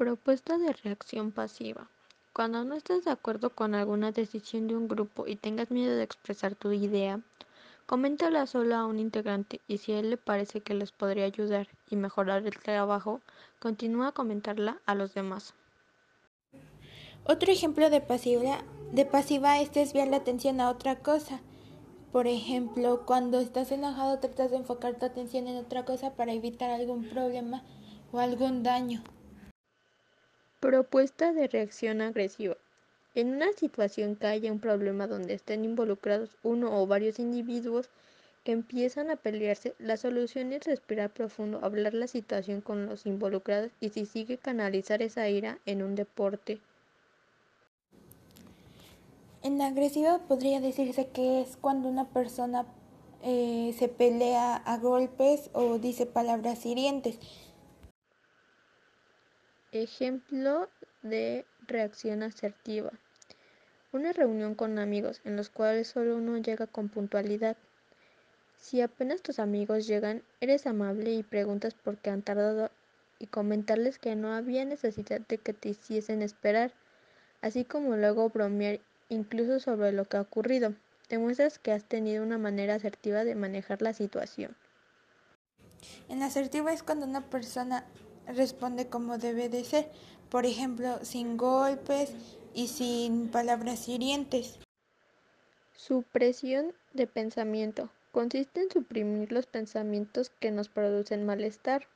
Propuesta de reacción pasiva. Cuando no estés de acuerdo con alguna decisión de un grupo y tengas miedo de expresar tu idea, coméntala solo a un integrante y si a él le parece que les podría ayudar y mejorar el trabajo, continúa a comentarla a los demás. Otro ejemplo de pasiva, de pasiva es desviar la atención a otra cosa. Por ejemplo, cuando estás enojado tratas de enfocar tu atención en otra cosa para evitar algún problema o algún daño. Propuesta de reacción agresiva. En una situación que haya un problema donde estén involucrados uno o varios individuos que empiezan a pelearse, la solución es respirar profundo, hablar la situación con los involucrados y si sigue canalizar esa ira en un deporte. En agresiva podría decirse que es cuando una persona eh, se pelea a golpes o dice palabras hirientes. Ejemplo de reacción asertiva. Una reunión con amigos en los cuales solo uno llega con puntualidad. Si apenas tus amigos llegan, eres amable y preguntas por qué han tardado y comentarles que no había necesidad de que te hiciesen esperar, así como luego bromear incluso sobre lo que ha ocurrido. Demuestras que has tenido una manera asertiva de manejar la situación. En asertiva es cuando una persona responde como debe de ser, por ejemplo, sin golpes y sin palabras hirientes. Supresión de pensamiento. Consiste en suprimir los pensamientos que nos producen malestar.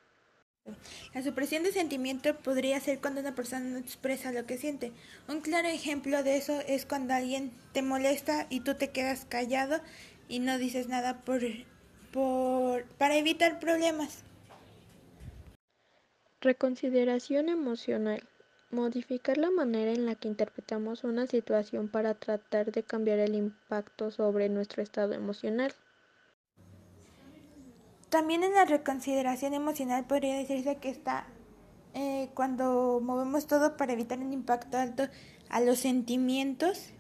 La supresión de sentimiento podría ser cuando una persona no expresa lo que siente. Un claro ejemplo de eso es cuando alguien te molesta y tú te quedas callado y no dices nada por, por, para evitar problemas. Reconsideración emocional. Modificar la manera en la que interpretamos una situación para tratar de cambiar el impacto sobre nuestro estado emocional. También en la reconsideración emocional podría decirse que está eh, cuando movemos todo para evitar un impacto alto a los sentimientos